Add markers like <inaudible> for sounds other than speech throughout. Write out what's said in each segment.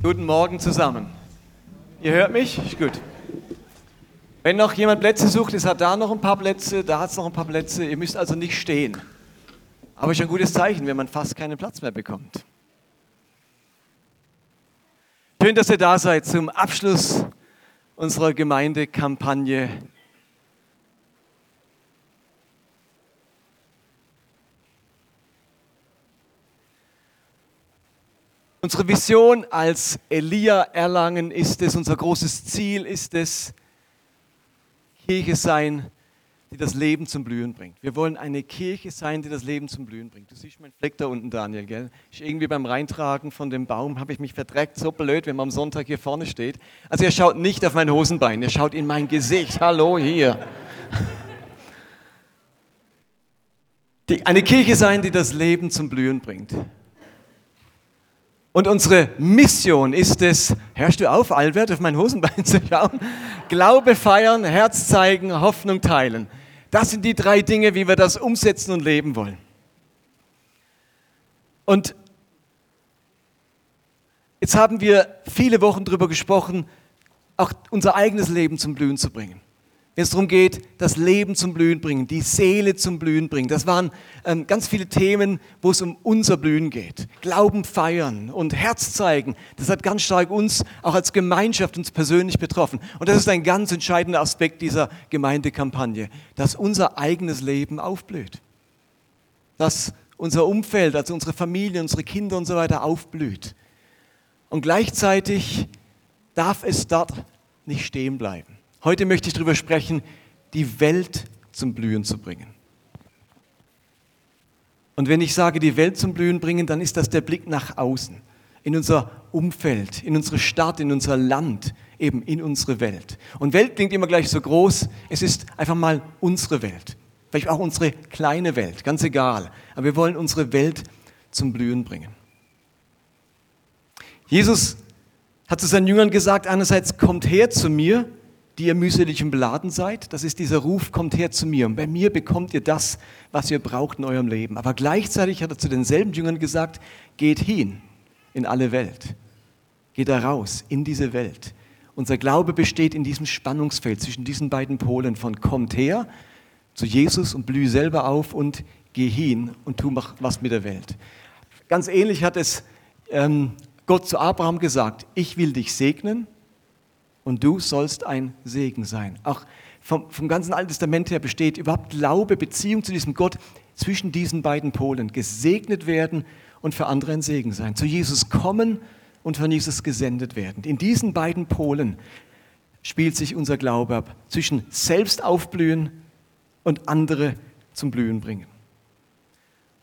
Guten Morgen zusammen. Ihr hört mich? Gut. Wenn noch jemand Plätze sucht, es hat da noch ein paar Plätze, da hat es noch ein paar Plätze. Ihr müsst also nicht stehen. Aber ist ein gutes Zeichen, wenn man fast keinen Platz mehr bekommt. Schön, dass ihr da seid zum Abschluss unserer Gemeindekampagne Unsere Vision als Elia Erlangen ist es, unser großes Ziel ist es, Kirche sein, die das Leben zum Blühen bringt. Wir wollen eine Kirche sein, die das Leben zum Blühen bringt. Du siehst meinen Fleck da unten, Daniel, gell? Ich irgendwie beim Reintragen von dem Baum habe ich mich verdreckt, so blöd, wenn man am Sonntag hier vorne steht. Also er schaut nicht auf mein Hosenbein, er schaut in mein Gesicht. Hallo hier. Die, eine Kirche sein, die das Leben zum Blühen bringt. Und unsere Mission ist es, hörst du auf, Albert, auf mein Hosenbein <laughs> zu schauen? Glaube feiern, Herz zeigen, Hoffnung teilen. Das sind die drei Dinge, wie wir das umsetzen und leben wollen. Und jetzt haben wir viele Wochen darüber gesprochen, auch unser eigenes Leben zum Blühen zu bringen wenn es darum geht, das Leben zum Blühen bringen, die Seele zum Blühen bringen. Das waren ähm, ganz viele Themen, wo es um unser Blühen geht. Glauben feiern und Herz zeigen. Das hat ganz stark uns auch als Gemeinschaft uns persönlich betroffen. Und das ist ein ganz entscheidender Aspekt dieser Gemeindekampagne, dass unser eigenes Leben aufblüht. Dass unser Umfeld, also unsere Familie, unsere Kinder und so weiter aufblüht. Und gleichzeitig darf es dort nicht stehen bleiben. Heute möchte ich darüber sprechen, die Welt zum Blühen zu bringen. Und wenn ich sage, die Welt zum Blühen bringen, dann ist das der Blick nach außen, in unser Umfeld, in unsere Stadt, in unser Land, eben in unsere Welt. Und Welt klingt immer gleich so groß, es ist einfach mal unsere Welt. Vielleicht auch unsere kleine Welt, ganz egal. Aber wir wollen unsere Welt zum Blühen bringen. Jesus hat zu seinen Jüngern gesagt, einerseits kommt her zu mir die ihr mühselig und beladen seid. Das ist dieser Ruf, kommt her zu mir. Und bei mir bekommt ihr das, was ihr braucht in eurem Leben. Aber gleichzeitig hat er zu denselben Jüngern gesagt, geht hin in alle Welt. Geht da raus in diese Welt. Unser Glaube besteht in diesem Spannungsfeld zwischen diesen beiden Polen von kommt her zu Jesus und blühe selber auf und geh hin und tu was mit der Welt. Ganz ähnlich hat es ähm, Gott zu Abraham gesagt, ich will dich segnen und du sollst ein Segen sein. Auch vom, vom ganzen Alten Testament her besteht überhaupt Glaube, Beziehung zu diesem Gott zwischen diesen beiden Polen. Gesegnet werden und für andere ein Segen sein. Zu Jesus kommen und von Jesus gesendet werden. In diesen beiden Polen spielt sich unser Glaube ab. Zwischen selbst aufblühen und andere zum Blühen bringen.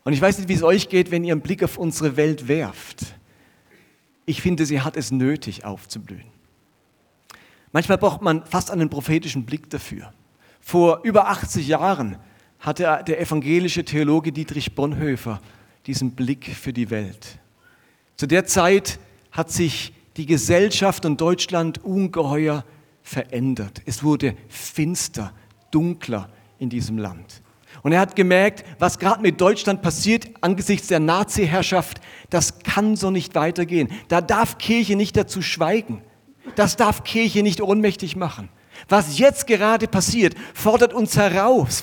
Und ich weiß nicht, wie es euch geht, wenn ihr einen Blick auf unsere Welt werft. Ich finde, sie hat es nötig aufzublühen. Manchmal braucht man fast einen prophetischen Blick dafür. Vor über 80 Jahren hatte der evangelische Theologe Dietrich Bonhoeffer diesen Blick für die Welt. Zu der Zeit hat sich die Gesellschaft und Deutschland ungeheuer verändert. Es wurde finster, dunkler in diesem Land. Und er hat gemerkt, was gerade mit Deutschland passiert angesichts der Nazi-Herrschaft, das kann so nicht weitergehen. Da darf Kirche nicht dazu schweigen. Das darf Kirche nicht ohnmächtig machen. Was jetzt gerade passiert, fordert uns heraus,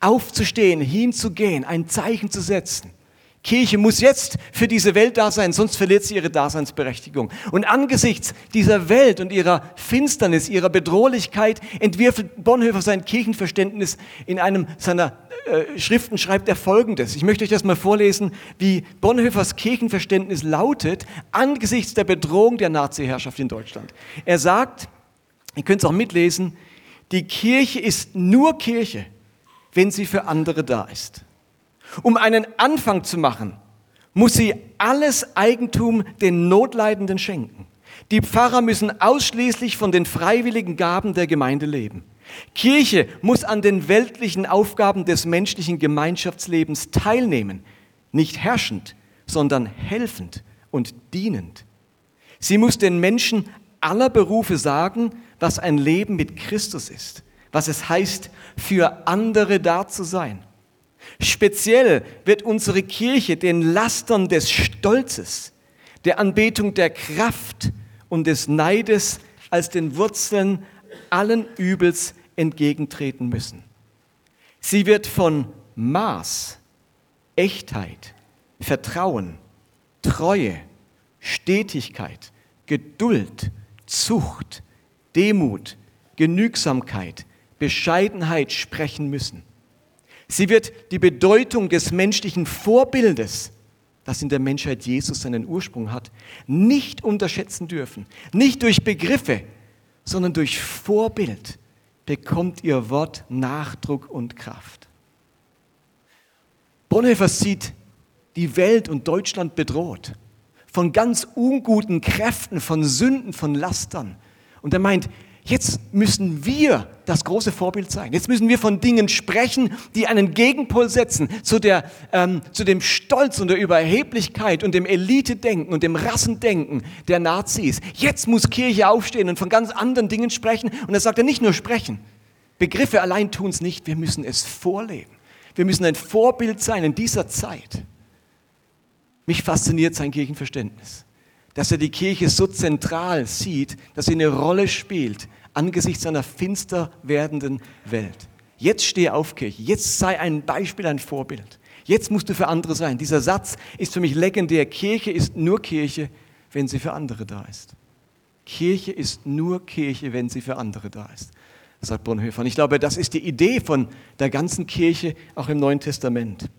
aufzustehen, hinzugehen, ein Zeichen zu setzen. Kirche muss jetzt für diese Welt da sein, sonst verliert sie ihre Daseinsberechtigung. Und angesichts dieser Welt und ihrer Finsternis, ihrer Bedrohlichkeit entwirft Bonhoeffer sein Kirchenverständnis in einem seiner äh, Schriften schreibt er folgendes. Ich möchte euch das mal vorlesen, wie Bonhoeffers Kirchenverständnis lautet angesichts der Bedrohung der Nazi-Herrschaft in Deutschland. Er sagt, ihr könnt es auch mitlesen, die Kirche ist nur Kirche, wenn sie für andere da ist. Um einen Anfang zu machen, muss sie alles Eigentum den Notleidenden schenken. Die Pfarrer müssen ausschließlich von den freiwilligen Gaben der Gemeinde leben. Kirche muss an den weltlichen Aufgaben des menschlichen Gemeinschaftslebens teilnehmen, nicht herrschend, sondern helfend und dienend. Sie muss den Menschen aller Berufe sagen, was ein Leben mit Christus ist, was es heißt, für andere da zu sein. Speziell wird unsere Kirche den Lastern des Stolzes, der Anbetung der Kraft und des Neides als den Wurzeln allen Übels entgegentreten müssen. Sie wird von Maß, Echtheit, Vertrauen, Treue, Stetigkeit, Geduld, Zucht, Demut, Genügsamkeit, Bescheidenheit sprechen müssen. Sie wird die Bedeutung des menschlichen Vorbildes, das in der Menschheit Jesus seinen Ursprung hat, nicht unterschätzen dürfen. Nicht durch Begriffe, sondern durch Vorbild bekommt ihr Wort Nachdruck und Kraft. Bonhoeffer sieht die Welt und Deutschland bedroht von ganz unguten Kräften, von Sünden, von Lastern. Und er meint, Jetzt müssen wir das große Vorbild sein. Jetzt müssen wir von Dingen sprechen, die einen Gegenpol setzen zu, der, ähm, zu dem Stolz und der Überheblichkeit und dem Elite-Denken und dem Rassendenken der Nazis. Jetzt muss Kirche aufstehen und von ganz anderen Dingen sprechen. Und er sagt er nicht nur sprechen. Begriffe allein tun es nicht, wir müssen es vorleben. Wir müssen ein Vorbild sein in dieser Zeit. Mich fasziniert sein Kirchenverständnis dass er die Kirche so zentral sieht, dass sie eine Rolle spielt angesichts einer finster werdenden Welt. Jetzt stehe auf, Kirche. Jetzt sei ein Beispiel, ein Vorbild. Jetzt musst du für andere sein. Dieser Satz ist für mich legendär. Kirche ist nur Kirche, wenn sie für andere da ist. Kirche ist nur Kirche, wenn sie für andere da ist, sagt Bonhoeffer. Und ich glaube, das ist die Idee von der ganzen Kirche, auch im Neuen Testament.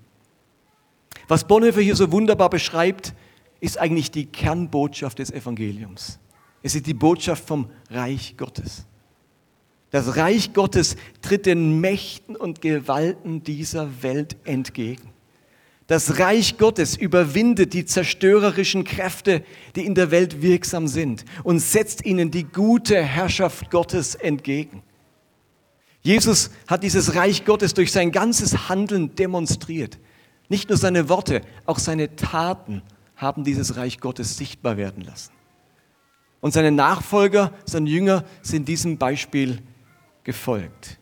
Was Bonhoeffer hier so wunderbar beschreibt, ist eigentlich die Kernbotschaft des Evangeliums. Es ist die Botschaft vom Reich Gottes. Das Reich Gottes tritt den Mächten und Gewalten dieser Welt entgegen. Das Reich Gottes überwindet die zerstörerischen Kräfte, die in der Welt wirksam sind und setzt ihnen die gute Herrschaft Gottes entgegen. Jesus hat dieses Reich Gottes durch sein ganzes Handeln demonstriert. Nicht nur seine Worte, auch seine Taten haben dieses Reich Gottes sichtbar werden lassen. Und seine Nachfolger, seine Jünger sind diesem Beispiel gefolgt.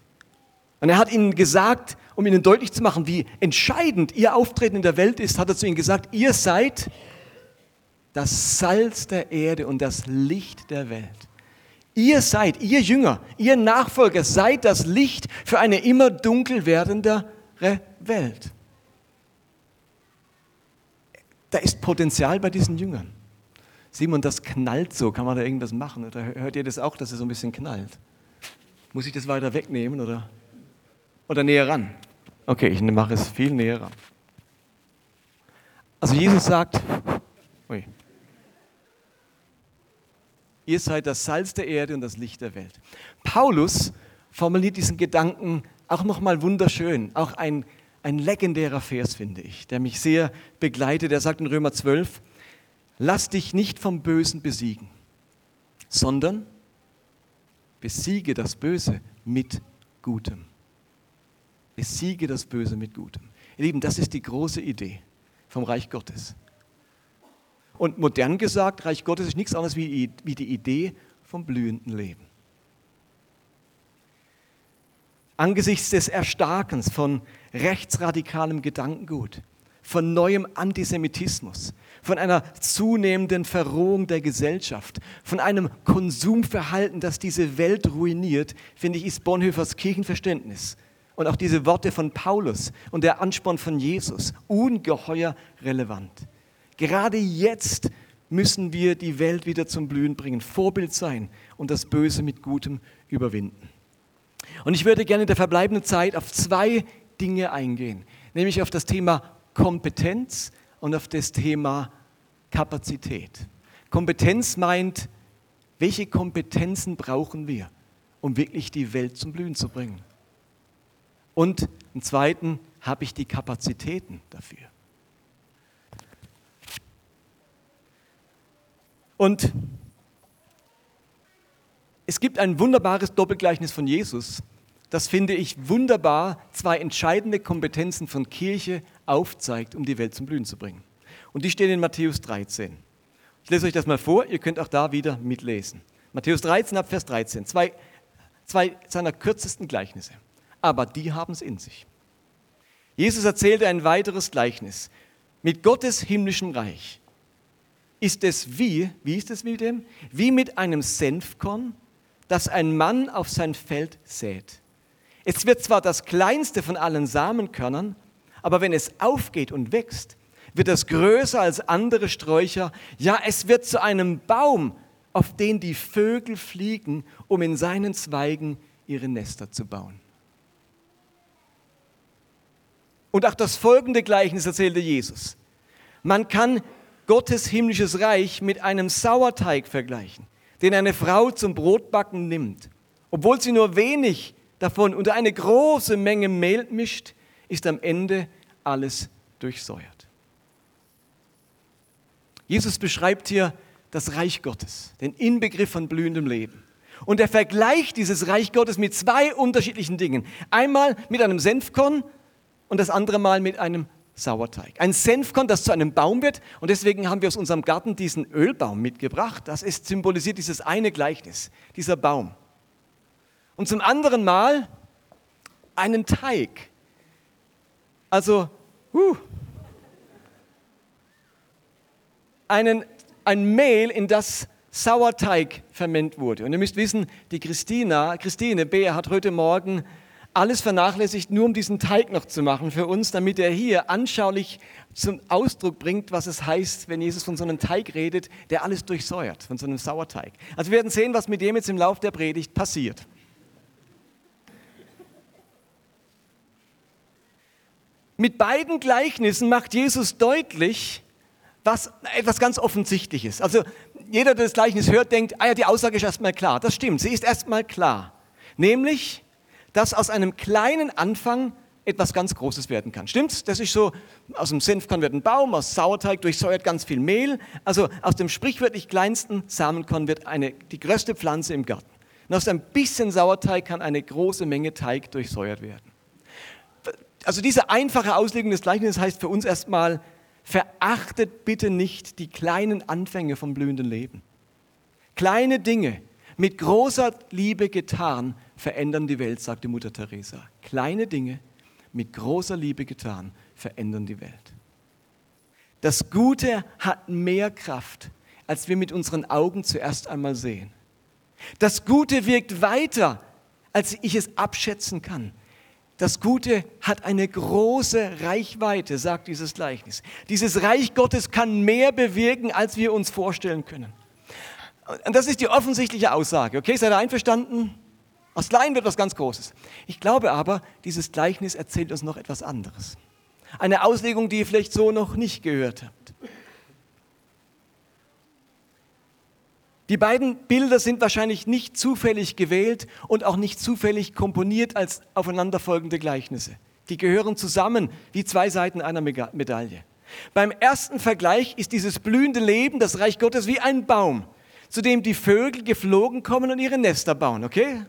Und er hat ihnen gesagt, um ihnen deutlich zu machen, wie entscheidend ihr Auftreten in der Welt ist, hat er zu ihnen gesagt, ihr seid das Salz der Erde und das Licht der Welt. Ihr seid, ihr Jünger, ihr Nachfolger, seid das Licht für eine immer dunkel werdendere Welt da ist Potenzial bei diesen Jüngern. Simon, das knallt so. Kann man da irgendwas machen? Oder hört ihr das auch, dass es so ein bisschen knallt? Muss ich das weiter wegnehmen oder, oder näher ran? Okay, ich mache es viel näher ran. Also Jesus sagt, ui, ihr seid das Salz der Erde und das Licht der Welt. Paulus formuliert diesen Gedanken auch nochmal wunderschön, auch ein ein legendärer Vers, finde ich, der mich sehr begleitet. Er sagt in Römer 12, lass dich nicht vom Bösen besiegen, sondern besiege das Böse mit Gutem. Besiege das Böse mit Gutem. Ihr Lieben, das ist die große Idee vom Reich Gottes. Und modern gesagt, Reich Gottes ist nichts anderes wie die Idee vom blühenden Leben. Angesichts des Erstarkens von rechtsradikalem Gedankengut, von neuem Antisemitismus, von einer zunehmenden Verrohung der Gesellschaft, von einem Konsumverhalten, das diese Welt ruiniert, finde ich, ist Bonhoeffers Kirchenverständnis und auch diese Worte von Paulus und der Ansporn von Jesus ungeheuer relevant. Gerade jetzt müssen wir die Welt wieder zum Blühen bringen, Vorbild sein und das Böse mit Gutem überwinden. Und ich würde gerne in der verbleibenden Zeit auf zwei Dinge eingehen, nämlich auf das Thema Kompetenz und auf das Thema Kapazität. Kompetenz meint, welche Kompetenzen brauchen wir, um wirklich die Welt zum Blühen zu bringen? Und im zweiten, habe ich die Kapazitäten dafür? Und es gibt ein wunderbares Doppelgleichnis von Jesus, das finde ich wunderbar zwei entscheidende Kompetenzen von Kirche aufzeigt, um die Welt zum Blühen zu bringen. Und die stehen in Matthäus 13. Ich lese euch das mal vor, ihr könnt auch da wieder mitlesen. Matthäus 13 ab Vers 13, zwei, zwei seiner kürzesten Gleichnisse. Aber die haben es in sich. Jesus erzählte ein weiteres Gleichnis mit Gottes himmlischem Reich ist es wie, wie ist es mit dem? Wie mit einem Senfkorn, das ein Mann auf sein Feld sät. Es wird zwar das kleinste von allen Samenkörnern, aber wenn es aufgeht und wächst, wird es größer als andere Sträucher. Ja, es wird zu einem Baum, auf den die Vögel fliegen, um in seinen Zweigen ihre Nester zu bauen. Und auch das folgende Gleichnis erzählte Jesus. Man kann Gottes himmlisches Reich mit einem Sauerteig vergleichen, den eine Frau zum Brotbacken nimmt. Obwohl sie nur wenig davon unter eine große Menge Mehl mischt, ist am Ende alles durchsäuert. Jesus beschreibt hier das Reich Gottes, den Inbegriff von blühendem Leben. Und er vergleicht dieses Reich Gottes mit zwei unterschiedlichen Dingen. Einmal mit einem Senfkorn und das andere Mal mit einem Sauerteig. Ein Senfkorn, das zu einem Baum wird. Und deswegen haben wir aus unserem Garten diesen Ölbaum mitgebracht. Das ist symbolisiert dieses eine Gleichnis, dieser Baum. Und zum anderen Mal einen Teig. Also, uh, einen, ein Mehl, in das Sauerteig ferment wurde. Und ihr müsst wissen, die Christina, Christine Beer hat heute Morgen alles vernachlässigt, nur um diesen Teig noch zu machen für uns, damit er hier anschaulich zum Ausdruck bringt, was es heißt, wenn Jesus von so einem Teig redet, der alles durchsäuert, von so einem Sauerteig. Also wir werden sehen, was mit dem jetzt im Lauf der Predigt passiert. Mit beiden Gleichnissen macht Jesus deutlich, was etwas ganz Offensichtliches. Also jeder, der das Gleichnis hört, denkt, ah ja, die Aussage ist erstmal klar. Das stimmt, sie ist erstmal klar. Nämlich, dass aus einem kleinen Anfang etwas ganz Großes werden kann. Stimmt's? Das ist so, aus dem Senfkorn wird ein Baum, aus Sauerteig durchsäuert ganz viel Mehl. Also aus dem sprichwörtlich kleinsten Samenkorn wird eine, die größte Pflanze im Garten. Und aus ein bisschen Sauerteig kann eine große Menge Teig durchsäuert werden. Also diese einfache Auslegung des Gleichnisses heißt für uns erstmal, verachtet bitte nicht die kleinen Anfänge vom blühenden Leben. Kleine Dinge, mit großer Liebe getan, verändern die Welt, sagte Mutter Teresa. Kleine Dinge, mit großer Liebe getan, verändern die Welt. Das Gute hat mehr Kraft, als wir mit unseren Augen zuerst einmal sehen. Das Gute wirkt weiter, als ich es abschätzen kann. Das Gute hat eine große Reichweite, sagt dieses Gleichnis. Dieses Reich Gottes kann mehr bewirken, als wir uns vorstellen können. Und das ist die offensichtliche Aussage. Okay, seid ihr einverstanden? Aus Klein wird was ganz Großes. Ich glaube aber, dieses Gleichnis erzählt uns noch etwas anderes. Eine Auslegung, die ihr vielleicht so noch nicht gehört habt. Die beiden Bilder sind wahrscheinlich nicht zufällig gewählt und auch nicht zufällig komponiert als aufeinanderfolgende Gleichnisse. Die gehören zusammen wie zwei Seiten einer Medaille. Beim ersten Vergleich ist dieses blühende Leben, das Reich Gottes, wie ein Baum, zu dem die Vögel geflogen kommen und ihre Nester bauen, okay?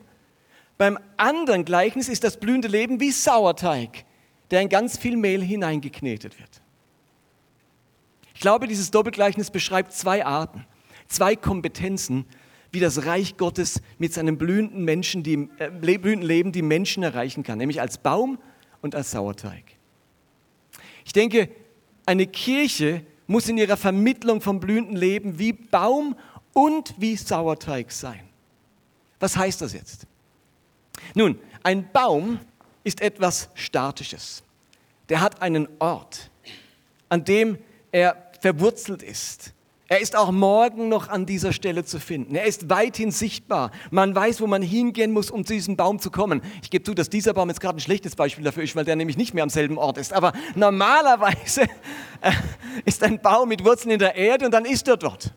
Beim anderen Gleichnis ist das blühende Leben wie Sauerteig, der in ganz viel Mehl hineingeknetet wird. Ich glaube, dieses Doppelgleichnis beschreibt zwei Arten, zwei Kompetenzen, wie das Reich Gottes mit seinem blühenden, Menschen, die, äh, blühenden Leben die Menschen erreichen kann, nämlich als Baum und als Sauerteig. Ich denke, eine Kirche muss in ihrer Vermittlung vom blühenden Leben wie Baum und wie Sauerteig sein. Was heißt das jetzt? Nun, ein Baum ist etwas Statisches. Der hat einen Ort, an dem er verwurzelt ist. Er ist auch morgen noch an dieser Stelle zu finden. Er ist weithin sichtbar. Man weiß, wo man hingehen muss, um zu diesem Baum zu kommen. Ich gebe zu, dass dieser Baum jetzt gerade ein schlechtes Beispiel dafür ist, weil der nämlich nicht mehr am selben Ort ist. Aber normalerweise äh, ist ein Baum mit Wurzeln in der Erde und dann ist er dort.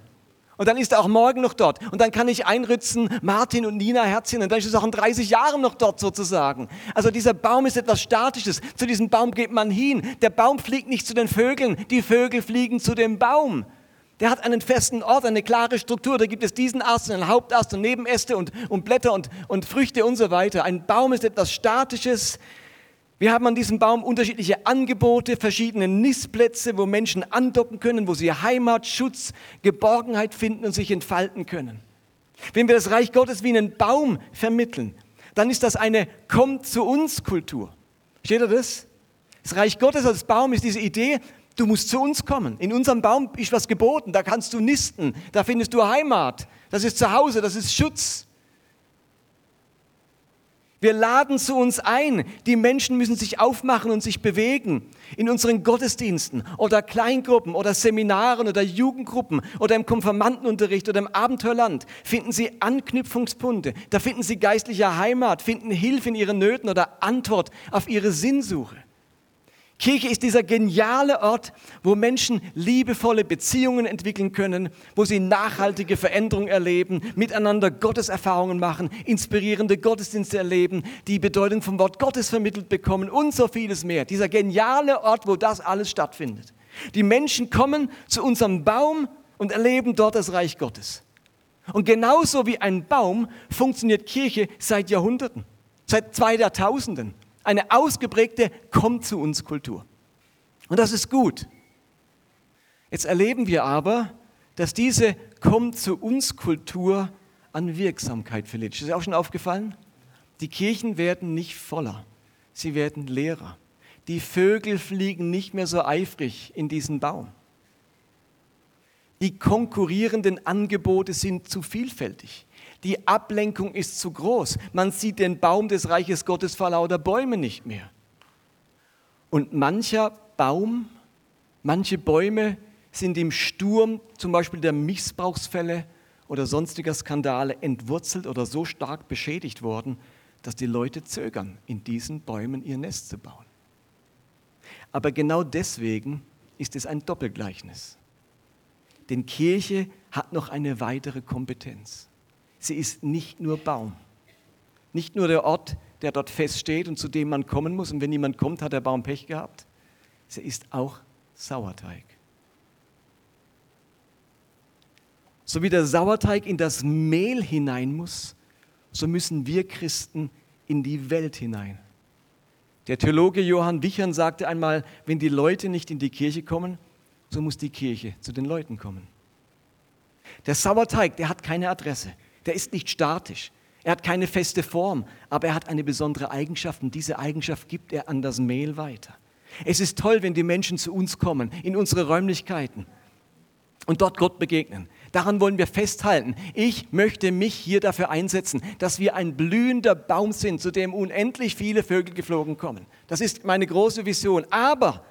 Und dann ist er auch morgen noch dort. Und dann kann ich einritzen, Martin und Nina Herzchen, und dann ist es auch in 30 Jahren noch dort sozusagen. Also dieser Baum ist etwas Statisches. Zu diesem Baum geht man hin. Der Baum fliegt nicht zu den Vögeln, die Vögel fliegen zu dem Baum. Der hat einen festen Ort, eine klare Struktur. Da gibt es diesen Ast, einen Hauptast und Nebenäste und, und Blätter und, und Früchte und so weiter. Ein Baum ist etwas Statisches. Wir haben an diesem Baum unterschiedliche Angebote, verschiedene Nistplätze, wo Menschen andocken können, wo sie Heimat, Schutz, Geborgenheit finden und sich entfalten können. Wenn wir das Reich Gottes wie einen Baum vermitteln, dann ist das eine Kommt zu uns Kultur. Steht da das? Das Reich Gottes als Baum ist diese Idee, Du musst zu uns kommen. In unserem Baum ist was geboten. Da kannst du nisten. Da findest du Heimat. Das ist Zuhause. Das ist Schutz. Wir laden zu uns ein. Die Menschen müssen sich aufmachen und sich bewegen. In unseren Gottesdiensten oder Kleingruppen oder Seminaren oder Jugendgruppen oder im Konfirmandenunterricht oder im Abenteuerland finden Sie Anknüpfungspunkte. Da finden Sie geistliche Heimat, finden Hilfe in Ihren Nöten oder Antwort auf Ihre Sinnsuche. Kirche ist dieser geniale Ort, wo Menschen liebevolle Beziehungen entwickeln können, wo sie nachhaltige Veränderungen erleben, miteinander Gotteserfahrungen machen, inspirierende Gottesdienste erleben, die Bedeutung vom Wort Gottes vermittelt bekommen und so vieles mehr. Dieser geniale Ort, wo das alles stattfindet. Die Menschen kommen zu unserem Baum und erleben dort das Reich Gottes. Und genauso wie ein Baum funktioniert Kirche seit Jahrhunderten, seit zwei Jahrtausenden eine ausgeprägte Komm zu uns Kultur. Und das ist gut. Jetzt erleben wir aber, dass diese Komm zu uns Kultur an Wirksamkeit verliert. Ist das auch schon aufgefallen? Die Kirchen werden nicht voller, sie werden leerer. Die Vögel fliegen nicht mehr so eifrig in diesen Baum. Die konkurrierenden Angebote sind zu vielfältig. Die Ablenkung ist zu groß. Man sieht den Baum des Reiches Gottes vor lauter Bäume nicht mehr. Und mancher Baum, manche Bäume sind im Sturm zum Beispiel der Missbrauchsfälle oder sonstiger Skandale entwurzelt oder so stark beschädigt worden, dass die Leute zögern, in diesen Bäumen ihr Nest zu bauen. Aber genau deswegen ist es ein Doppelgleichnis. Denn Kirche hat noch eine weitere Kompetenz. Sie ist nicht nur Baum, nicht nur der Ort, der dort feststeht und zu dem man kommen muss. Und wenn niemand kommt, hat der Baum Pech gehabt. Sie ist auch Sauerteig. So wie der Sauerteig in das Mehl hinein muss, so müssen wir Christen in die Welt hinein. Der Theologe Johann Wichern sagte einmal, wenn die Leute nicht in die Kirche kommen, so muss die Kirche zu den Leuten kommen. Der Sauerteig, der hat keine Adresse der ist nicht statisch. Er hat keine feste Form, aber er hat eine besondere Eigenschaft und diese Eigenschaft gibt er an das Mehl weiter. Es ist toll, wenn die Menschen zu uns kommen, in unsere Räumlichkeiten und dort Gott begegnen. Daran wollen wir festhalten. Ich möchte mich hier dafür einsetzen, dass wir ein blühender Baum sind, zu dem unendlich viele Vögel geflogen kommen. Das ist meine große Vision. Aber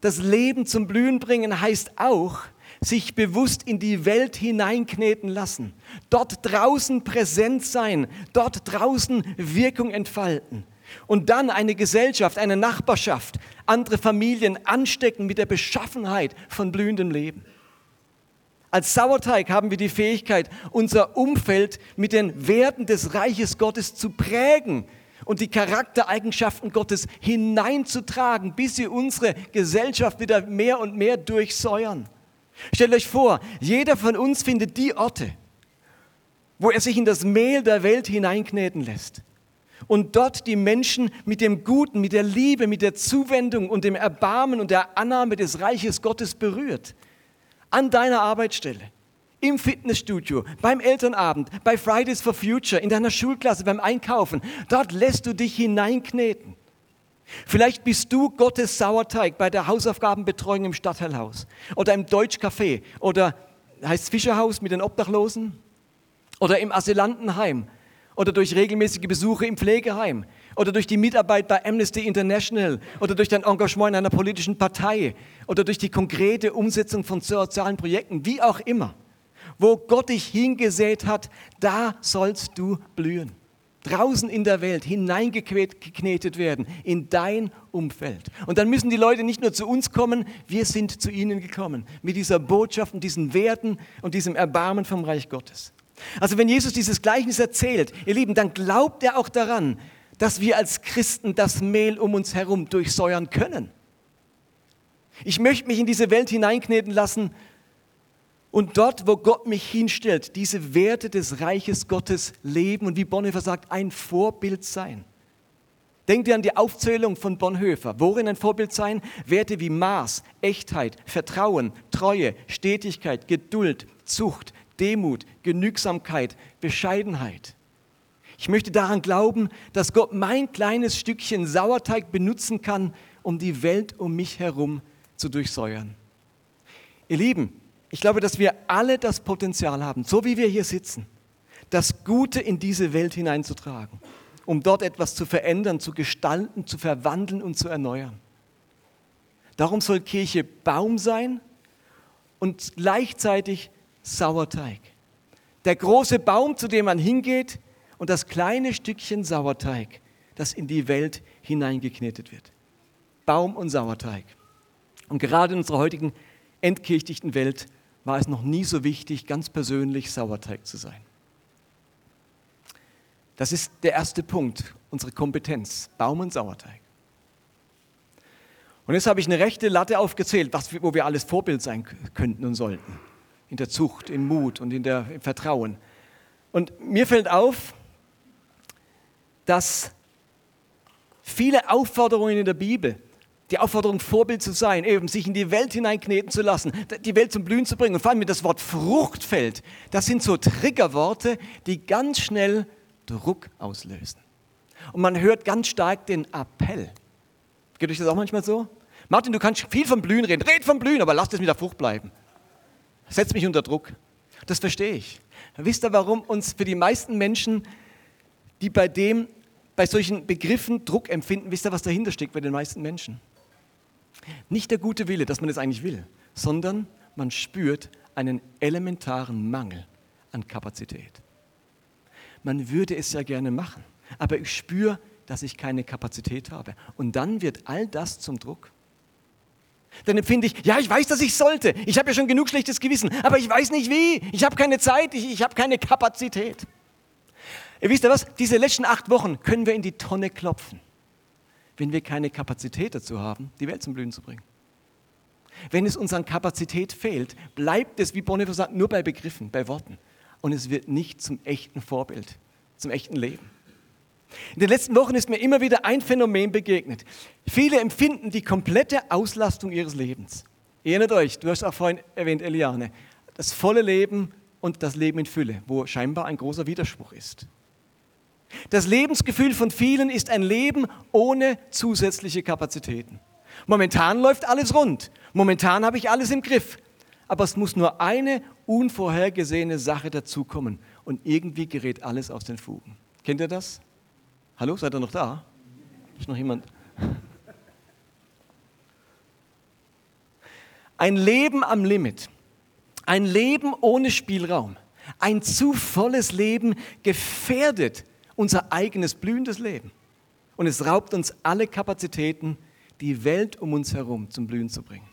das Leben zum Blühen bringen heißt auch, sich bewusst in die Welt hineinkneten lassen, dort draußen präsent sein, dort draußen Wirkung entfalten und dann eine Gesellschaft, eine Nachbarschaft, andere Familien anstecken mit der Beschaffenheit von blühendem Leben. Als Sauerteig haben wir die Fähigkeit, unser Umfeld mit den Werten des Reiches Gottes zu prägen und die Charaktereigenschaften Gottes hineinzutragen, bis sie unsere Gesellschaft wieder mehr und mehr durchsäuern. Stellt euch vor, jeder von uns findet die Orte, wo er sich in das Mehl der Welt hineinkneten lässt. Und dort die Menschen mit dem Guten, mit der Liebe, mit der Zuwendung und dem Erbarmen und der Annahme des Reiches Gottes berührt. An deiner Arbeitsstelle, im Fitnessstudio, beim Elternabend, bei Fridays for Future, in deiner Schulklasse, beim Einkaufen. Dort lässt du dich hineinkneten. Vielleicht bist du Gottes Sauerteig bei der Hausaufgabenbetreuung im Stadtteilhaus oder im Deutschcafé oder heißt Fischerhaus mit den Obdachlosen oder im Asylantenheim oder durch regelmäßige Besuche im Pflegeheim oder durch die Mitarbeit bei Amnesty International oder durch dein Engagement in einer politischen Partei oder durch die konkrete Umsetzung von sozialen Projekten, wie auch immer. Wo Gott dich hingesät hat, da sollst du blühen draußen in der Welt hineingeknetet werden in dein Umfeld. Und dann müssen die Leute nicht nur zu uns kommen, wir sind zu ihnen gekommen mit dieser Botschaft und diesen Werten und diesem Erbarmen vom Reich Gottes. Also wenn Jesus dieses Gleichnis erzählt, ihr Lieben, dann glaubt er auch daran, dass wir als Christen das Mehl um uns herum durchsäuern können. Ich möchte mich in diese Welt hineinkneten lassen und dort, wo Gott mich hinstellt, diese Werte des Reiches Gottes leben und wie Bonhoeffer sagt, ein Vorbild sein. Denkt ihr an die Aufzählung von Bonhoeffer. Worin ein Vorbild sein? Werte wie Maß, Echtheit, Vertrauen, Treue, Stetigkeit, Geduld, Zucht, Demut, Genügsamkeit, Bescheidenheit. Ich möchte daran glauben, dass Gott mein kleines Stückchen Sauerteig benutzen kann, um die Welt um mich herum zu durchsäuern. Ihr Lieben, ich glaube, dass wir alle das Potenzial haben, so wie wir hier sitzen, das Gute in diese Welt hineinzutragen, um dort etwas zu verändern, zu gestalten, zu verwandeln und zu erneuern. Darum soll Kirche Baum sein und gleichzeitig Sauerteig. Der große Baum, zu dem man hingeht, und das kleine Stückchen Sauerteig, das in die Welt hineingeknetet wird. Baum und Sauerteig. Und gerade in unserer heutigen entkirchtigten Welt war es noch nie so wichtig, ganz persönlich Sauerteig zu sein. Das ist der erste Punkt, unsere Kompetenz, Baum und Sauerteig. Und jetzt habe ich eine rechte Latte aufgezählt, was, wo wir alles Vorbild sein könnten und sollten. In der Zucht, in Mut und in der, im Vertrauen. Und mir fällt auf, dass viele Aufforderungen in der Bibel, die Aufforderung, Vorbild zu sein, eben sich in die Welt hineinkneten zu lassen, die Welt zum Blühen zu bringen. Und vor allem, das Wort Frucht fällt, das sind so Triggerworte, die ganz schnell Druck auslösen. Und man hört ganz stark den Appell. Geht euch das auch manchmal so? Martin, du kannst viel vom Blühen reden. Red vom Blühen, aber lass es mit der Frucht bleiben. Setz mich unter Druck. Das verstehe ich. Wisst ihr, warum uns für die meisten Menschen, die bei dem, bei solchen Begriffen Druck empfinden, wisst ihr, was dahinter steckt bei den meisten Menschen? Nicht der gute Wille, dass man es eigentlich will, sondern man spürt einen elementaren Mangel an Kapazität. Man würde es ja gerne machen, aber ich spüre, dass ich keine Kapazität habe. Und dann wird all das zum Druck. Dann empfinde ich, ja, ich weiß, dass ich sollte. Ich habe ja schon genug schlechtes Gewissen, aber ich weiß nicht wie. Ich habe keine Zeit, ich, ich habe keine Kapazität. Ihr wisst ja was? Diese letzten acht Wochen können wir in die Tonne klopfen, wenn wir keine Kapazität dazu haben, die Welt zum Blühen zu bringen. Wenn es uns an Kapazität fehlt, bleibt es, wie Bonhoeffer sagt, nur bei Begriffen, bei Worten. Und es wird nicht zum echten Vorbild, zum echten Leben. In den letzten Wochen ist mir immer wieder ein Phänomen begegnet. Viele empfinden die komplette Auslastung ihres Lebens. Ihr erinnert euch, du hast auch vorhin erwähnt, Eliane, das volle Leben und das Leben in Fülle, wo scheinbar ein großer Widerspruch ist. Das Lebensgefühl von vielen ist ein Leben ohne zusätzliche Kapazitäten. Momentan läuft alles rund. Momentan habe ich alles im Griff. Aber es muss nur eine unvorhergesehene Sache dazukommen und irgendwie gerät alles aus den Fugen. Kennt ihr das? Hallo, seid ihr noch da? Ist noch jemand? Ein Leben am Limit, ein Leben ohne Spielraum, ein zu volles Leben gefährdet unser eigenes blühendes Leben. Und es raubt uns alle Kapazitäten, die Welt um uns herum zum Blühen zu bringen.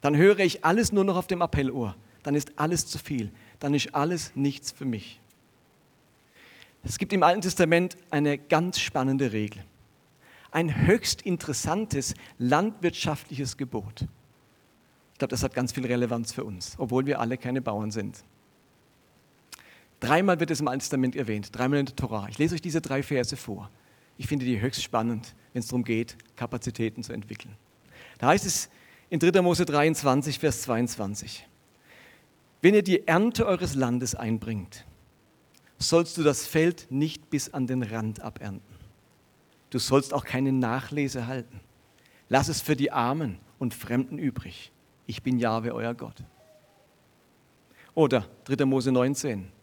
Dann höre ich alles nur noch auf dem Appellohr. Dann ist alles zu viel. Dann ist alles nichts für mich. Es gibt im Alten Testament eine ganz spannende Regel. Ein höchst interessantes landwirtschaftliches Gebot. Ich glaube, das hat ganz viel Relevanz für uns, obwohl wir alle keine Bauern sind. Dreimal wird es im Alten Testament erwähnt, dreimal in der Torah. Ich lese euch diese drei Verse vor. Ich finde die höchst spannend, wenn es darum geht, Kapazitäten zu entwickeln. Da heißt es in 3. Mose 23, Vers 22, wenn ihr die Ernte eures Landes einbringt, sollst du das Feld nicht bis an den Rand abernten. Du sollst auch keine Nachlese halten. Lass es für die Armen und Fremden übrig. Ich bin Jahwe, euer Gott. Oder 3. Mose 19.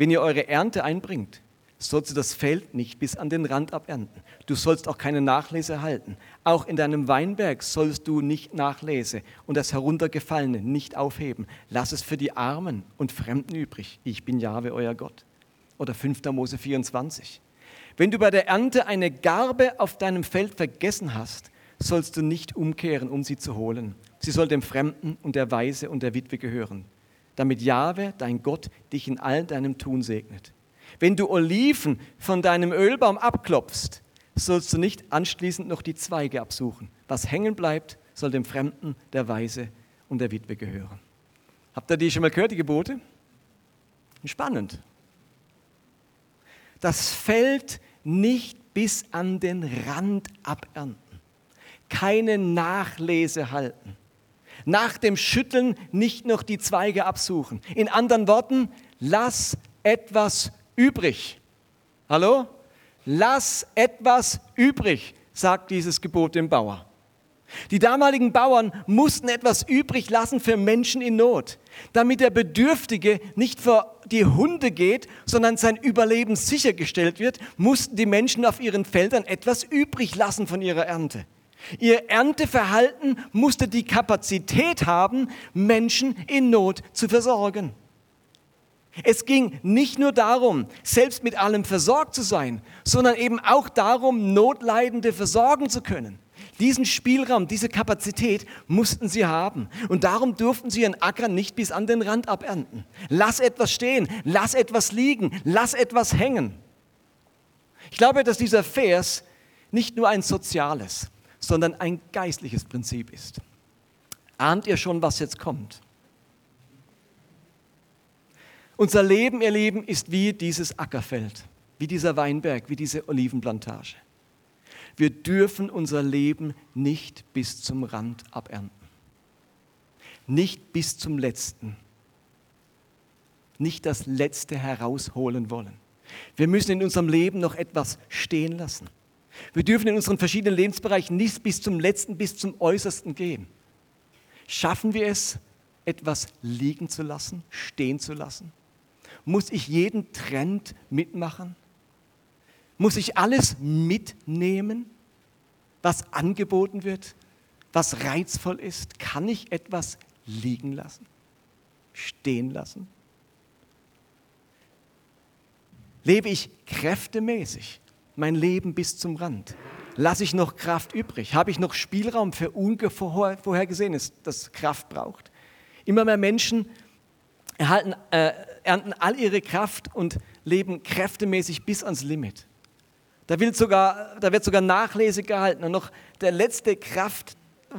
Wenn ihr eure Ernte einbringt, sollst du das Feld nicht bis an den Rand abernten. Du sollst auch keine Nachlese halten. Auch in deinem Weinberg sollst du nicht Nachlese und das Heruntergefallene nicht aufheben. Lass es für die Armen und Fremden übrig. Ich bin Jahwe, euer Gott oder 5. Mose 24. Wenn du bei der Ernte eine Garbe auf deinem Feld vergessen hast, sollst du nicht umkehren, um sie zu holen. Sie soll dem Fremden und der Weise und der Witwe gehören, damit Jahwe, dein Gott, dich in all deinem Tun segnet. Wenn du Oliven von deinem Ölbaum abklopfst, sollst du nicht anschließend noch die Zweige absuchen. Was hängen bleibt, soll dem Fremden, der Weise und der Witwe gehören. Habt ihr die schon mal gehört, die Gebote? Spannend das Feld nicht bis an den Rand abernten, keine Nachlese halten, nach dem Schütteln nicht noch die Zweige absuchen. In anderen Worten, lass etwas übrig. Hallo? Lass etwas übrig, sagt dieses Gebot dem Bauer. Die damaligen Bauern mussten etwas übrig lassen für Menschen in Not, damit der Bedürftige nicht vor die Hunde geht, sondern sein Überleben sichergestellt wird, mussten die Menschen auf ihren Feldern etwas übrig lassen von ihrer Ernte. Ihr Ernteverhalten musste die Kapazität haben, Menschen in Not zu versorgen. Es ging nicht nur darum, selbst mit allem versorgt zu sein, sondern eben auch darum, Notleidende versorgen zu können. Diesen Spielraum, diese Kapazität mussten sie haben. Und darum durften sie ihren Acker nicht bis an den Rand abernten. Lass etwas stehen, lass etwas liegen, lass etwas hängen. Ich glaube, dass dieser Vers nicht nur ein soziales, sondern ein geistliches Prinzip ist. Ahnt ihr schon, was jetzt kommt? Unser Leben, ihr Lieben, ist wie dieses Ackerfeld, wie dieser Weinberg, wie diese Olivenplantage. Wir dürfen unser Leben nicht bis zum Rand abernten. Nicht bis zum letzten. Nicht das Letzte herausholen wollen. Wir müssen in unserem Leben noch etwas stehen lassen. Wir dürfen in unseren verschiedenen Lebensbereichen nicht bis zum letzten, bis zum äußersten gehen. Schaffen wir es, etwas liegen zu lassen, stehen zu lassen? Muss ich jeden Trend mitmachen? Muss ich alles mitnehmen, was angeboten wird, was reizvoll ist? Kann ich etwas liegen lassen, stehen lassen? Lebe ich kräftemäßig mein Leben bis zum Rand? Lasse ich noch Kraft übrig? Habe ich noch Spielraum für Unvorhergesehenes, das Kraft braucht? Immer mehr Menschen erhalten, äh, ernten all ihre Kraft und leben kräftemäßig bis ans Limit. Da, wird sogar, da wird sogar Nachlese gehalten und noch der letzte Kraft,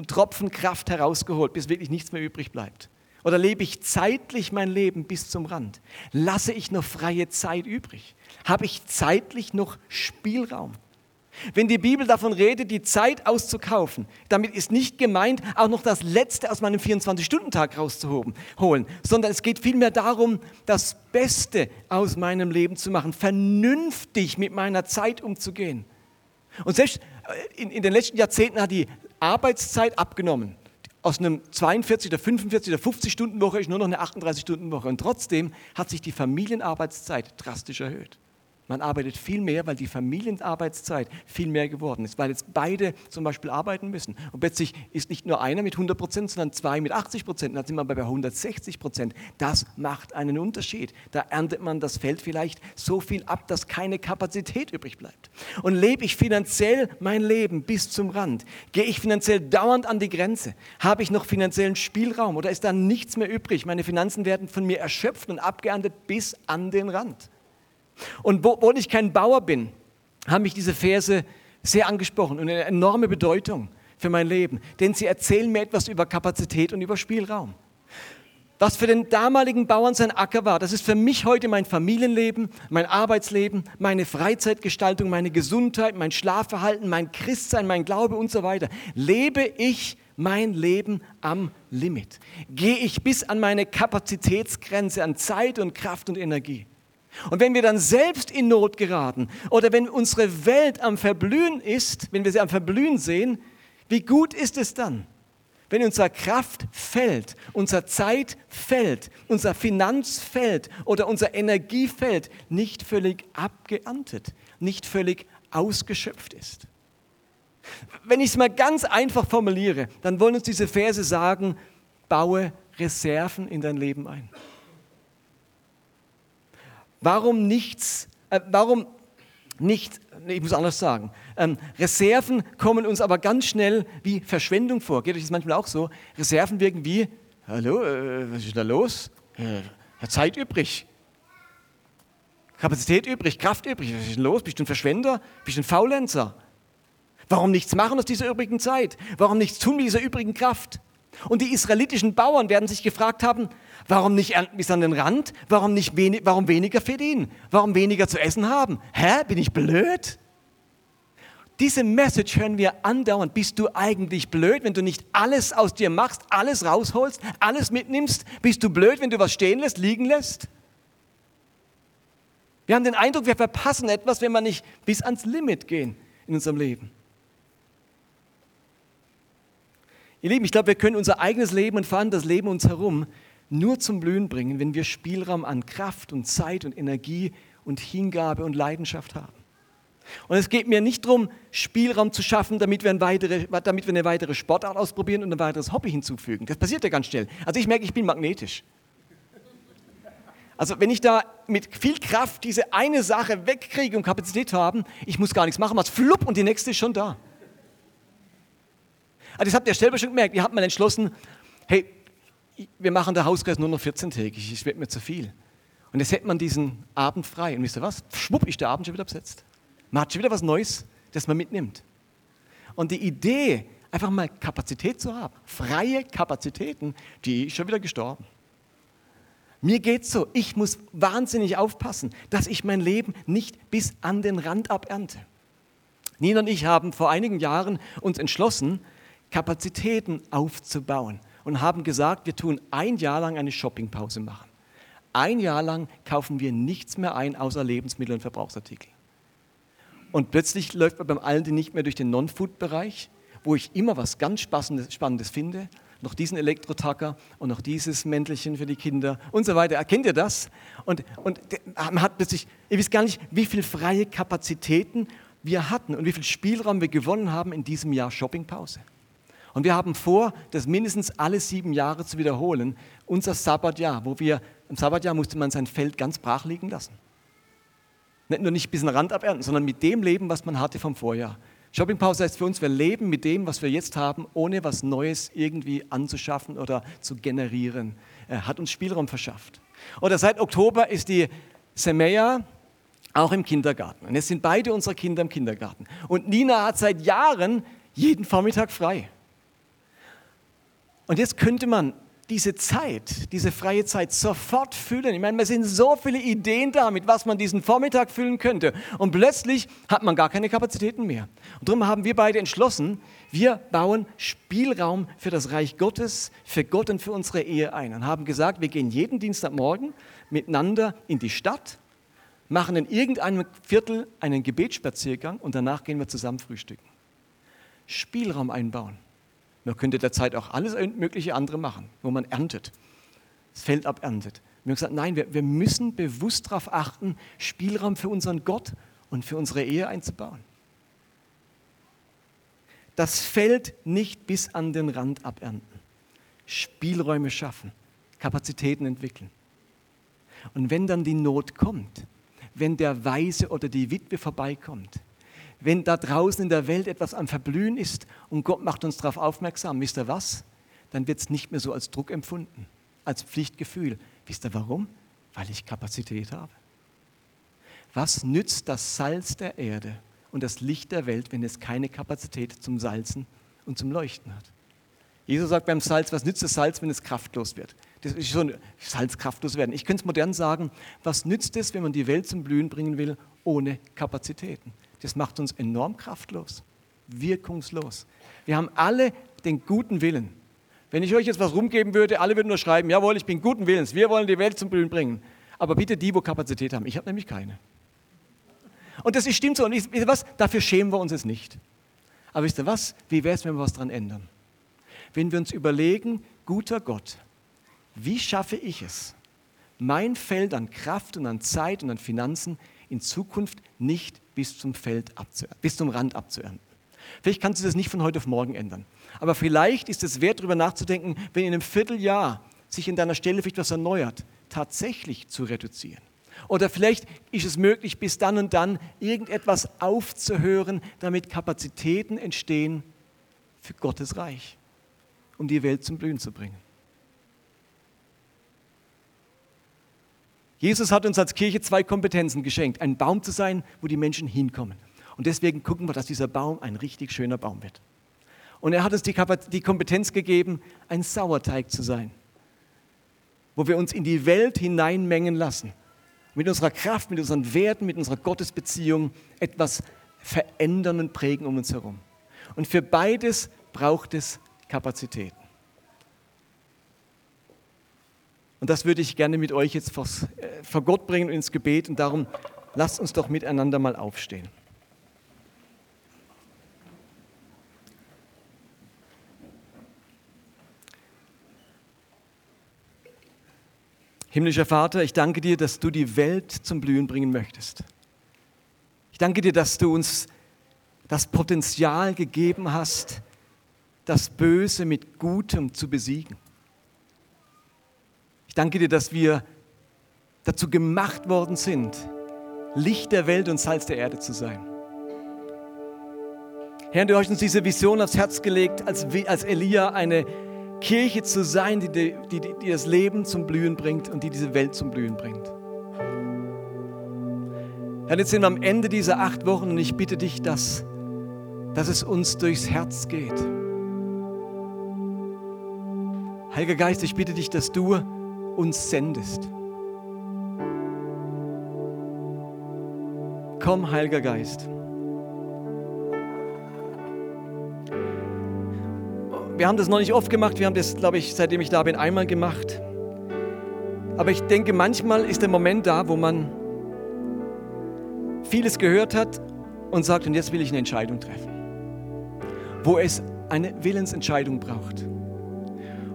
Tropfen Kraft herausgeholt, bis wirklich nichts mehr übrig bleibt. Oder lebe ich zeitlich mein Leben bis zum Rand? Lasse ich noch freie Zeit übrig? Habe ich zeitlich noch Spielraum? Wenn die Bibel davon redet, die Zeit auszukaufen, damit ist nicht gemeint, auch noch das Letzte aus meinem 24-Stunden-Tag rauszuholen, sondern es geht vielmehr darum, das Beste aus meinem Leben zu machen, vernünftig mit meiner Zeit umzugehen. Und selbst äh, in, in den letzten Jahrzehnten hat die Arbeitszeit abgenommen. Aus einem 42 oder 45 oder 50 Stunden Woche ist nur noch eine 38 Stunden Woche. Und trotzdem hat sich die Familienarbeitszeit drastisch erhöht. Man arbeitet viel mehr, weil die Familienarbeitszeit viel mehr geworden ist, weil jetzt beide zum Beispiel arbeiten müssen. Und plötzlich ist nicht nur einer mit 100 Prozent, sondern zwei mit 80 Prozent. Dann sind wir bei 160 Prozent. Das macht einen Unterschied. Da erntet man das Feld vielleicht so viel ab, dass keine Kapazität übrig bleibt. Und lebe ich finanziell mein Leben bis zum Rand? Gehe ich finanziell dauernd an die Grenze? Habe ich noch finanziellen Spielraum oder ist da nichts mehr übrig? Meine Finanzen werden von mir erschöpft und abgeerntet bis an den Rand. Und obwohl ich kein Bauer bin, haben mich diese Verse sehr angesprochen und eine enorme Bedeutung für mein Leben, denn sie erzählen mir etwas über Kapazität und über Spielraum. Was für den damaligen Bauern sein Acker war, das ist für mich heute mein Familienleben, mein Arbeitsleben, meine Freizeitgestaltung, meine Gesundheit, mein Schlafverhalten, mein Christsein, mein Glaube und so weiter. Lebe ich mein Leben am Limit? Gehe ich bis an meine Kapazitätsgrenze an Zeit und Kraft und Energie? Und wenn wir dann selbst in Not geraten oder wenn unsere Welt am Verblühen ist, wenn wir sie am Verblühen sehen, wie gut ist es dann, wenn unsere Kraft fällt, unsere Zeit fällt, unser Finanzfeld oder unser Energiefeld nicht völlig abgeerntet, nicht völlig ausgeschöpft ist. Wenn ich es mal ganz einfach formuliere, dann wollen uns diese Verse sagen, baue Reserven in dein Leben ein. Warum nichts, äh, warum nicht, ich muss anders sagen, ähm, Reserven kommen uns aber ganz schnell wie Verschwendung vor. Geht euch das manchmal auch so? Reserven wirken wie, hallo, äh, was ist da los? Äh, Zeit übrig. Kapazität übrig, Kraft übrig. Was ist denn los? Bist du ein Verschwender? Bist du ein Faulenzer? Warum nichts machen aus dieser übrigen Zeit? Warum nichts tun mit dieser übrigen Kraft? Und die israelitischen Bauern werden sich gefragt haben, warum nicht bis an den Rand? Warum, nicht wenig, warum weniger verdienen? Warum weniger zu essen haben? Hä, bin ich blöd? Diese Message hören wir andauernd. Bist du eigentlich blöd, wenn du nicht alles aus dir machst, alles rausholst, alles mitnimmst? Bist du blöd, wenn du was stehen lässt, liegen lässt? Wir haben den Eindruck, wir verpassen etwas, wenn wir nicht bis ans Limit gehen in unserem Leben. Ihr Lieben, ich glaube, wir können unser eigenes Leben und vor allem das Leben uns herum nur zum Blühen bringen, wenn wir Spielraum an Kraft und Zeit und Energie und Hingabe und Leidenschaft haben. Und es geht mir nicht darum, Spielraum zu schaffen, damit wir, ein weitere, damit wir eine weitere Sportart ausprobieren und ein weiteres Hobby hinzufügen. Das passiert ja ganz schnell. Also ich merke, ich bin magnetisch. Also wenn ich da mit viel Kraft diese eine Sache wegkriege und Kapazität haben, ich muss gar nichts machen, was flupp und die nächste ist schon da. Also das habt ihr selber schon gemerkt. Ihr habt mal entschlossen, hey, wir machen der Hauskreis nur noch 14-tägig, es wird mir zu viel. Und jetzt hätte man diesen Abend frei. Und wisst ihr was? Schwupp ist der Abend schon wieder besetzt. Man hat schon wieder was Neues, das man mitnimmt. Und die Idee, einfach mal Kapazität zu haben, freie Kapazitäten, die ist schon wieder gestorben. Mir geht es so, ich muss wahnsinnig aufpassen, dass ich mein Leben nicht bis an den Rand abernte. Nina und ich haben vor einigen Jahren uns entschlossen, Kapazitäten aufzubauen und haben gesagt, wir tun ein Jahr lang eine Shoppingpause machen. Ein Jahr lang kaufen wir nichts mehr ein außer Lebensmittel und Verbrauchsartikel. Und plötzlich läuft man beim Aldi nicht mehr durch den Non-Food-Bereich, wo ich immer was ganz Spannendes finde. Noch diesen Elektrotacker und noch dieses Mäntelchen für die Kinder und so weiter. Erkennt ihr das? Und, und man hat plötzlich, ihr wisst gar nicht, wie viele freie Kapazitäten wir hatten und wie viel Spielraum wir gewonnen haben in diesem Jahr Shoppingpause. Und wir haben vor, das mindestens alle sieben Jahre zu wiederholen, unser Sabbatjahr, wo wir, im Sabbatjahr musste man sein Feld ganz brach liegen lassen. Nicht nur nicht bis in den Rand abernten, sondern mit dem Leben, was man hatte vom Vorjahr. Shoppingpause heißt für uns, wir leben mit dem, was wir jetzt haben, ohne was Neues irgendwie anzuschaffen oder zu generieren. Er hat uns Spielraum verschafft. Oder seit Oktober ist die Semeya auch im Kindergarten. Und jetzt sind beide unsere Kinder im Kindergarten. Und Nina hat seit Jahren jeden Vormittag frei. Und jetzt könnte man diese Zeit, diese freie Zeit sofort füllen. Ich meine, es sind so viele Ideen da, mit was man diesen Vormittag füllen könnte. Und plötzlich hat man gar keine Kapazitäten mehr. Und darum haben wir beide entschlossen, wir bauen Spielraum für das Reich Gottes, für Gott und für unsere Ehe ein. Und haben gesagt, wir gehen jeden Dienstagmorgen miteinander in die Stadt, machen in irgendeinem Viertel einen Gebetsspaziergang und danach gehen wir zusammen frühstücken. Spielraum einbauen. Man könnte derzeit auch alles mögliche andere machen, wo man erntet, das Feld aberntet. Wir haben gesagt, nein, wir, wir müssen bewusst darauf achten, Spielraum für unseren Gott und für unsere Ehe einzubauen. Das Feld nicht bis an den Rand abernten. Spielräume schaffen, Kapazitäten entwickeln. Und wenn dann die Not kommt, wenn der Weise oder die Witwe vorbeikommt, wenn da draußen in der Welt etwas am Verblühen ist und Gott macht uns darauf aufmerksam, wisst ihr was? Dann wird es nicht mehr so als Druck empfunden, als Pflichtgefühl. Wisst ihr warum? Weil ich Kapazität habe. Was nützt das Salz der Erde und das Licht der Welt, wenn es keine Kapazität zum Salzen und zum Leuchten hat? Jesus sagt beim Salz, was nützt das Salz, wenn es kraftlos wird? Das ist schon Salz kraftlos werden. Ich könnte es modern sagen, was nützt es, wenn man die Welt zum Blühen bringen will, ohne Kapazitäten? Das macht uns enorm kraftlos, wirkungslos. Wir haben alle den guten Willen. Wenn ich euch jetzt was rumgeben würde, alle würden nur schreiben, jawohl, ich bin guten Willens, wir wollen die Welt zum Blühen bringen. Aber bitte die, wo Kapazität haben. Ich habe nämlich keine. Und das ist, stimmt so. Und ich, wisst ihr was? Dafür schämen wir uns jetzt nicht. Aber wisst ihr was? Wie wäre es, wenn wir was daran ändern? Wenn wir uns überlegen, guter Gott, wie schaffe ich es, mein Feld an Kraft und an Zeit und an Finanzen in Zukunft nicht bis zum, Feld bis zum Rand abzuernten. Vielleicht kannst du das nicht von heute auf morgen ändern. Aber vielleicht ist es wert, darüber nachzudenken, wenn in einem Vierteljahr sich in deiner Stelle vielleicht was erneuert, tatsächlich zu reduzieren. Oder vielleicht ist es möglich, bis dann und dann irgendetwas aufzuhören, damit Kapazitäten entstehen für Gottes Reich, um die Welt zum Blühen zu bringen. Jesus hat uns als Kirche zwei Kompetenzen geschenkt. Ein Baum zu sein, wo die Menschen hinkommen. Und deswegen gucken wir, dass dieser Baum ein richtig schöner Baum wird. Und er hat uns die Kompetenz gegeben, ein Sauerteig zu sein, wo wir uns in die Welt hineinmengen lassen. Mit unserer Kraft, mit unseren Werten, mit unserer Gottesbeziehung etwas verändern und prägen um uns herum. Und für beides braucht es Kapazität. Und das würde ich gerne mit euch jetzt äh, vor Gott bringen und ins Gebet. Und darum lasst uns doch miteinander mal aufstehen. Himmlischer Vater, ich danke dir, dass du die Welt zum Blühen bringen möchtest. Ich danke dir, dass du uns das Potenzial gegeben hast, das Böse mit Gutem zu besiegen. Ich danke dir, dass wir dazu gemacht worden sind, Licht der Welt und Salz der Erde zu sein. Herr, du hast uns diese Vision aufs Herz gelegt, als, als Elia eine Kirche zu sein, die, die, die, die das Leben zum Blühen bringt und die diese Welt zum Blühen bringt. Herr, jetzt sind wir am Ende dieser acht Wochen und ich bitte dich, dass, dass es uns durchs Herz geht. Heiliger Geist, ich bitte dich, dass du uns sendest. Komm, Heiliger Geist. Wir haben das noch nicht oft gemacht, wir haben das, glaube ich, seitdem ich da bin, einmal gemacht. Aber ich denke, manchmal ist der Moment da, wo man vieles gehört hat und sagt, und jetzt will ich eine Entscheidung treffen. Wo es eine Willensentscheidung braucht.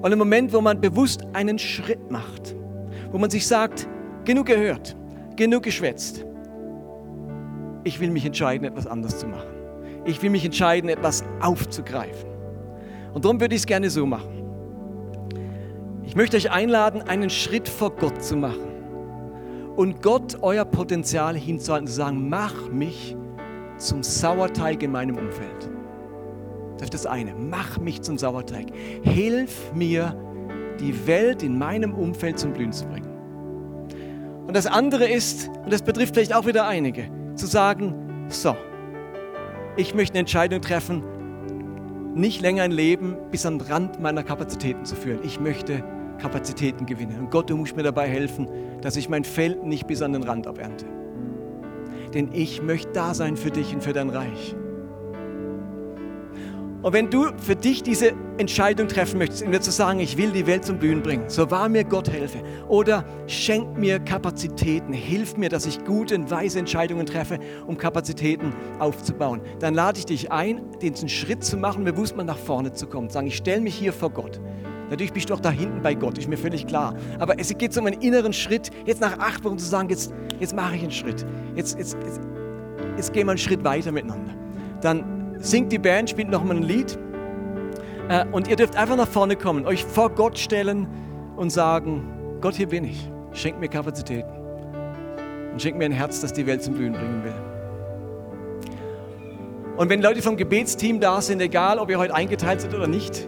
Und im Moment, wo man bewusst einen Schritt macht, wo man sich sagt, genug gehört, genug geschwätzt. Ich will mich entscheiden, etwas anders zu machen. Ich will mich entscheiden, etwas aufzugreifen. Und darum würde ich es gerne so machen. Ich möchte euch einladen, einen Schritt vor Gott zu machen und Gott euer Potenzial hinzuhalten, zu sagen, mach mich zum Sauerteig in meinem Umfeld. Das ist das eine. Mach mich zum Sauerteig. Hilf mir, die Welt in meinem Umfeld zum Blühen zu bringen. Und das andere ist, und das betrifft vielleicht auch wieder einige, zu sagen, so, ich möchte eine Entscheidung treffen, nicht länger ein Leben bis an den Rand meiner Kapazitäten zu führen. Ich möchte Kapazitäten gewinnen. Und Gott, du musst mir dabei helfen, dass ich mein Feld nicht bis an den Rand abernte. Denn ich möchte da sein für dich und für dein Reich. Und wenn du für dich diese Entscheidung treffen möchtest, entweder zu sagen, ich will die Welt zum Blühen bringen, so wahr mir Gott helfe, oder schenk mir Kapazitäten, hilf mir, dass ich gute und weise Entscheidungen treffe, um Kapazitäten aufzubauen, dann lade ich dich ein, diesen Schritt zu machen, bewusst mal nach vorne zu kommen, sagen, ich stelle mich hier vor Gott. Natürlich bist du auch da hinten bei Gott, ist mir völlig klar. Aber es geht um einen inneren Schritt, jetzt nach acht Wochen zu sagen, jetzt, jetzt mache ich einen Schritt. Jetzt, jetzt, jetzt, jetzt gehen wir einen Schritt weiter miteinander. Dann singt die Band, spielt nochmal ein Lied. Äh, und ihr dürft einfach nach vorne kommen, euch vor Gott stellen und sagen, Gott, hier bin ich. Schenk mir Kapazitäten. Und schenk mir ein Herz, das die Welt zum Blühen bringen will. Und wenn Leute vom Gebetsteam da sind, egal ob ihr heute eingeteilt seid oder nicht,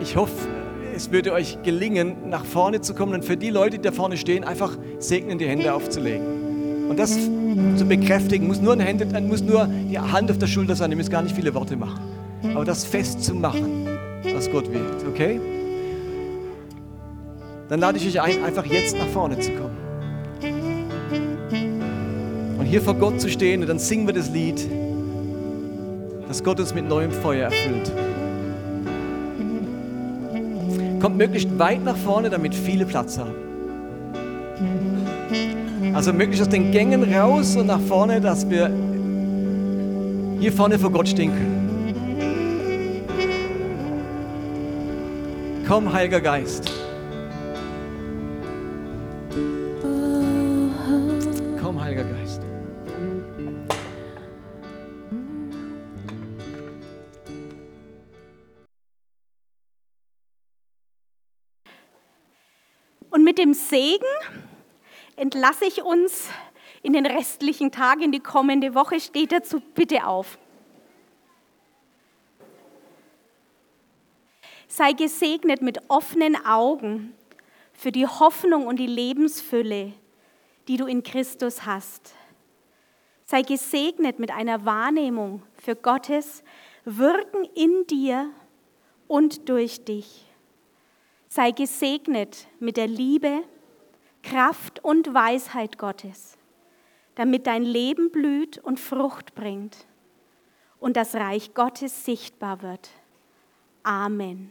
ich hoffe, es würde euch gelingen, nach vorne zu kommen und für die Leute, die da vorne stehen, einfach segnen die Hände aufzulegen. Und das zu bekräftigen, muss nur, eine Hand, muss nur die Hand auf der Schulter sein, ihr müsst gar nicht viele Worte machen. Aber das festzumachen, was Gott will, okay? Dann lade ich euch ein, einfach jetzt nach vorne zu kommen. Und hier vor Gott zu stehen und dann singen wir das Lied, dass Gott uns mit neuem Feuer erfüllt. Kommt möglichst weit nach vorne, damit viele Platz haben. Also möglichst aus den Gängen raus und nach vorne, dass wir hier vorne vor Gott stehen können. Komm, Heiliger Geist. Komm, Heiliger Geist. Und mit dem Segen entlasse ich uns in den restlichen Tagen, in die kommende Woche. Steht dazu bitte auf. Sei gesegnet mit offenen Augen für die Hoffnung und die Lebensfülle, die du in Christus hast. Sei gesegnet mit einer Wahrnehmung für Gottes Wirken in dir und durch dich. Sei gesegnet mit der Liebe, Kraft und Weisheit Gottes, damit dein Leben blüht und Frucht bringt und das Reich Gottes sichtbar wird. Amen.